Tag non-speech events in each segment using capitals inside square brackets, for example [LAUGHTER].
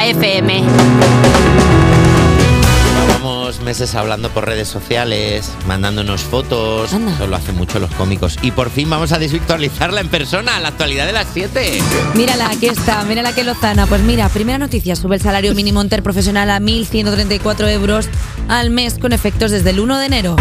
FM. Llevamos meses hablando por redes sociales, mandándonos fotos. Anda. Eso lo hacen mucho los cómicos. Y por fin vamos a desvirtualizarla en persona, a la actualidad de las 7. Mírala, aquí está, mírala que lozana. Pues mira, primera noticia, sube el salario mínimo interprofesional a 1.134 euros al mes con efectos desde el 1 de enero.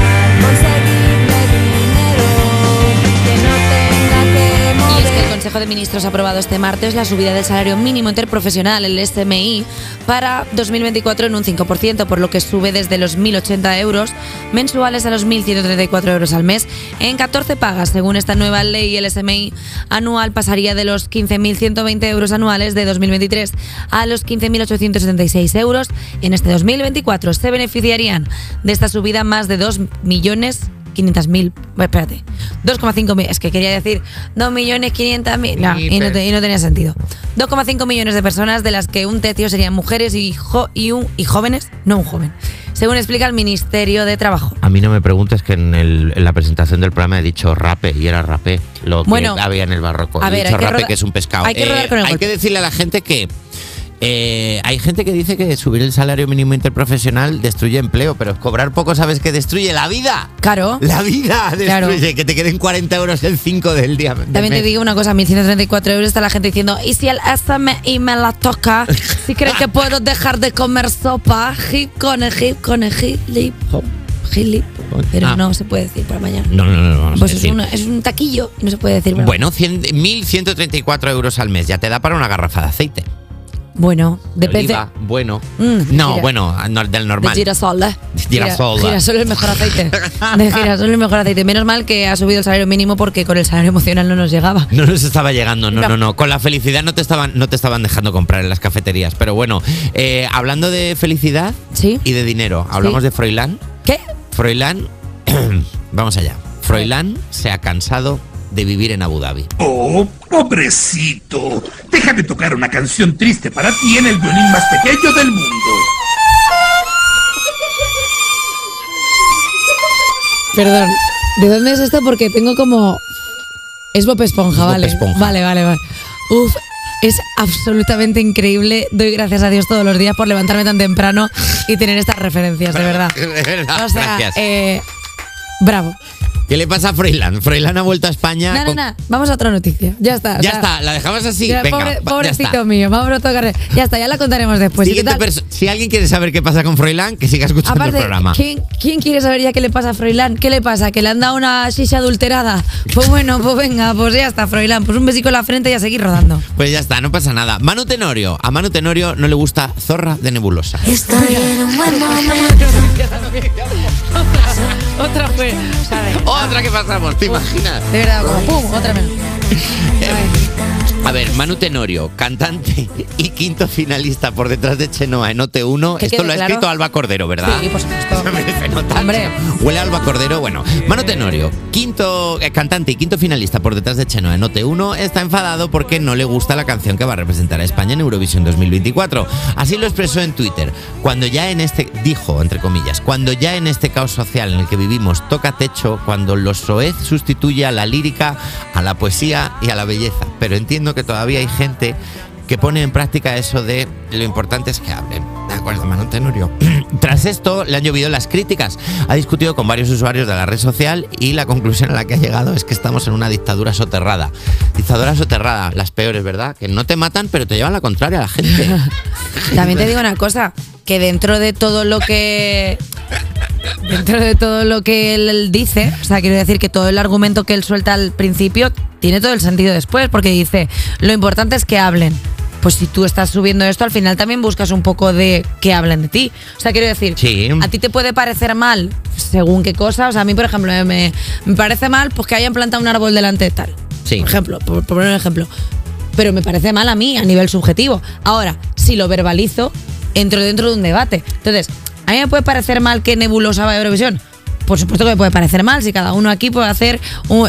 Y es que el Consejo de Ministros ha aprobado este martes la subida del salario mínimo interprofesional, el SMI, para 2024 en un 5%, por lo que sube desde los 1.080 euros mensuales a los 1.134 euros al mes en 14 pagas. Según esta nueva ley, el SMI anual pasaría de los 15.120 euros anuales de 2023 a los 15.876 euros en este 2024. Se beneficiarían de esta subida más de 2 millones de 2.500.000. Eh, espérate. 2,5 Es que quería decir 2.500.000. No, y, no y no tenía sentido. 2,5 millones de personas, de las que un tercio serían mujeres y, y, un, y jóvenes, no un joven. Según explica el Ministerio de Trabajo. A mí no me preguntes que en, la presentación del programa he dicho rape y era rapé lo que había en el barroco. A dicho rape, que, es un pescado. Hay que, eh, con el hay que decirle a la gente que eh, hay gente que dice que subir el salario mínimo interprofesional destruye empleo, pero cobrar poco sabes que destruye la vida. Claro. La vida Claro. destruye, que te queden 40 euros el 5 del día. del También te digo una cosa, 1.134 euros está la gente diciendo, ¿y si el SMI me la toca? ¿Si cree que puedo dejar de comer sopa? Hip con hip con hip hop. Hip, pero Ah. no se puede decir para mañana. No, no, no, no. vamos a Pues es, decir. una- es un taquillo y no se puede decir para Bueno, 100 1.134 euros al mes, ya te da para una garrafa de aceite. Bueno, depende. Oliva, bueno. Mm, no, gira- bueno, no, del De normal. girasol, ¿eh? Girasol. Gira- Girasol es el mejor aceite. De [LAUGHS] girasol es el mejor aceite. Menos mal que ha subido el salario mínimo porque con el salario emocional no nos llegaba. No nos estaba llegando, no, No. no, no. Con la felicidad no te estaban, no te estaban dejando comprar en las cafeterías. Pero bueno, eh, hablando de felicidad ¿Sí? y de dinero, hablamos Sí. de Froilán. ¿Qué? Froilán, [CLEARS THROAT] vamos allá. Froilán se ha cansado de vivir en Abu Dhabi. Oh, pobrecito. Déjame tocar una canción triste para ti en el violín más pequeño del mundo. Perdón. ¿De dónde es esto? Porque tengo como. Es Bob Esponja, Bob vale. Esponja. Vale, vale, vale. Uf, es absolutamente increíble. Doy gracias a Dios todos los días por levantarme tan temprano y tener estas referencias, de verdad. [LAUGHS] De verdad, O sea, gracias. eh, bravo. ¿Qué le pasa a Froilán? Froilán ha vuelto a España. No, no, con- no. Vamos a otra noticia. Ya está. o Ya sea, está, la dejamos así. ya, Venga, pobre- va, ya pobrecito está. mío, vamos a otra Ya está, ya la contaremos después. ¿Y qué Siguiente tal? perso- si alguien quiere saber qué pasa con Froilán, que siga escuchando Aparte, el programa. ¿quién, quién quiere saber ya qué le pasa a Froilán? ¿Qué le pasa? ¿Que le han dado una shisha adulterada? Pues bueno, pues venga, pues ya está, Froilán. Pues un besico en la frente y a seguir rodando. Pues ya está, no pasa nada. Manu Tenorio. A Manu Tenorio no le gusta Zorra de Nebulosa. Estoy en un buen momento. [LAUGHS] Otra fue. Otra que pasamos, ¿te imaginas? De verdad, como pum, otra menos. [LAUGHS] A ver, Manu Tenorio, cantante y quinto finalista por detrás de Chenoa en OT1. Que Esto lo ha claro. escrito Alba Cordero, ¿verdad? Sí, por supuesto. [LAUGHS] Hombre. Huele a Alba Cordero. Bueno, Manu Tenorio, quinto eh, cantante y quinto finalista por detrás de Chenoa en OT1, está enfadado porque no le gusta la canción que va a representar a España en Eurovisión 2024. Así lo expresó en Twitter. Cuando ya en este, dijo, entre comillas, cuando ya en este caos social en el que vivimos toca techo, cuando lo soez sustituye a la lírica, a la poesía y a la belleza. Pero entiendo que todavía hay gente que pone en práctica eso de lo importante es que hablen. ¿De acuerdo, Manu Tenorio? [CLEARS THROAT] Tras esto, le han llovido las críticas. Ha discutido con varios usuarios de la red social y la conclusión a la que ha llegado es que estamos en una dictadura soterrada. Dictadura soterrada, las peores, ¿verdad? Que no te matan, pero te llevan la contraria a la gente. [LAUGHS] También te digo una cosa, que dentro de todo lo que dentro de todo lo que él dice, o sea, quiero decir que todo el argumento que él suelta al principio tiene todo el sentido después, porque dice, lo importante es que hablen. Pues si tú estás subiendo esto, al final también buscas un poco de que hablen de ti. O sea, quiero decir, Sí. a ti te puede parecer mal según qué cosa. O sea, a mí, por ejemplo, me, me parece mal pues que hayan plantado un árbol delante de tal. Sí. Por ejemplo, por, por poner un ejemplo. Pero me parece mal a mí a nivel subjetivo. Ahora, si lo verbalizo, entro dentro de un debate. Entonces, ¿a mí me puede parecer mal que Nebulosa vaya a Eurovisión? Por supuesto que me puede parecer mal, si cada uno aquí puede hacer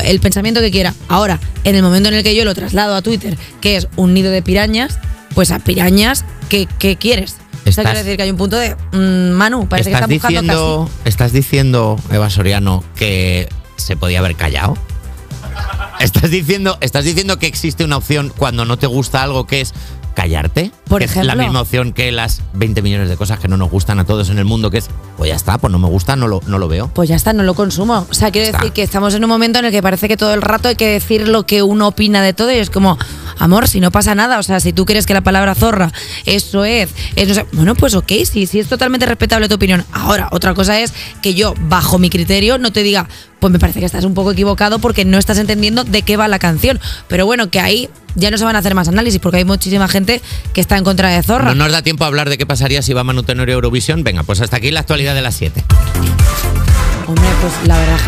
el pensamiento que quiera. Ahora, en el momento en el que yo lo traslado a Twitter, que es un nido de pirañas, pues a pirañas, ¿qué, qué quieres? Estás- quiero decir que hay un punto de. mm, Manu, parece que ¿Estás estás buscando diciendo, ¿Estás diciendo, Eva Soriano, que se podía haber callado? ¿Estás diciendo, ¿Estás diciendo que existe una opción cuando no te gusta algo que es callarte. Por que Es ejemplo. la misma opción que las 20 millones de cosas que no nos gustan a todos en el mundo, que es, pues ya está, pues no me gusta, no lo, no lo veo. Pues ya está, no lo consumo. O sea, quiero Está. decir que estamos en un momento en el que parece que todo el rato hay que decir lo que uno opina de todo y es como, amor, si no pasa nada, o sea, si tú crees que la palabra zorra, eso es, es no sé, bueno, pues ok, sí, sí es totalmente respetable tu opinión. Ahora, otra cosa es que yo, bajo mi criterio, no te diga, pues me parece que estás un poco equivocado porque no estás entendiendo de qué va la canción. Pero bueno, que ahí ya no se van a hacer más análisis porque hay muchísima gente que está en contra de Zorra. No nos da tiempo a hablar de qué pasaría si va Manu Tenorio a Eurovisión. Venga, pues hasta aquí la actualidad de las 7. Hombre, pues la verdad es que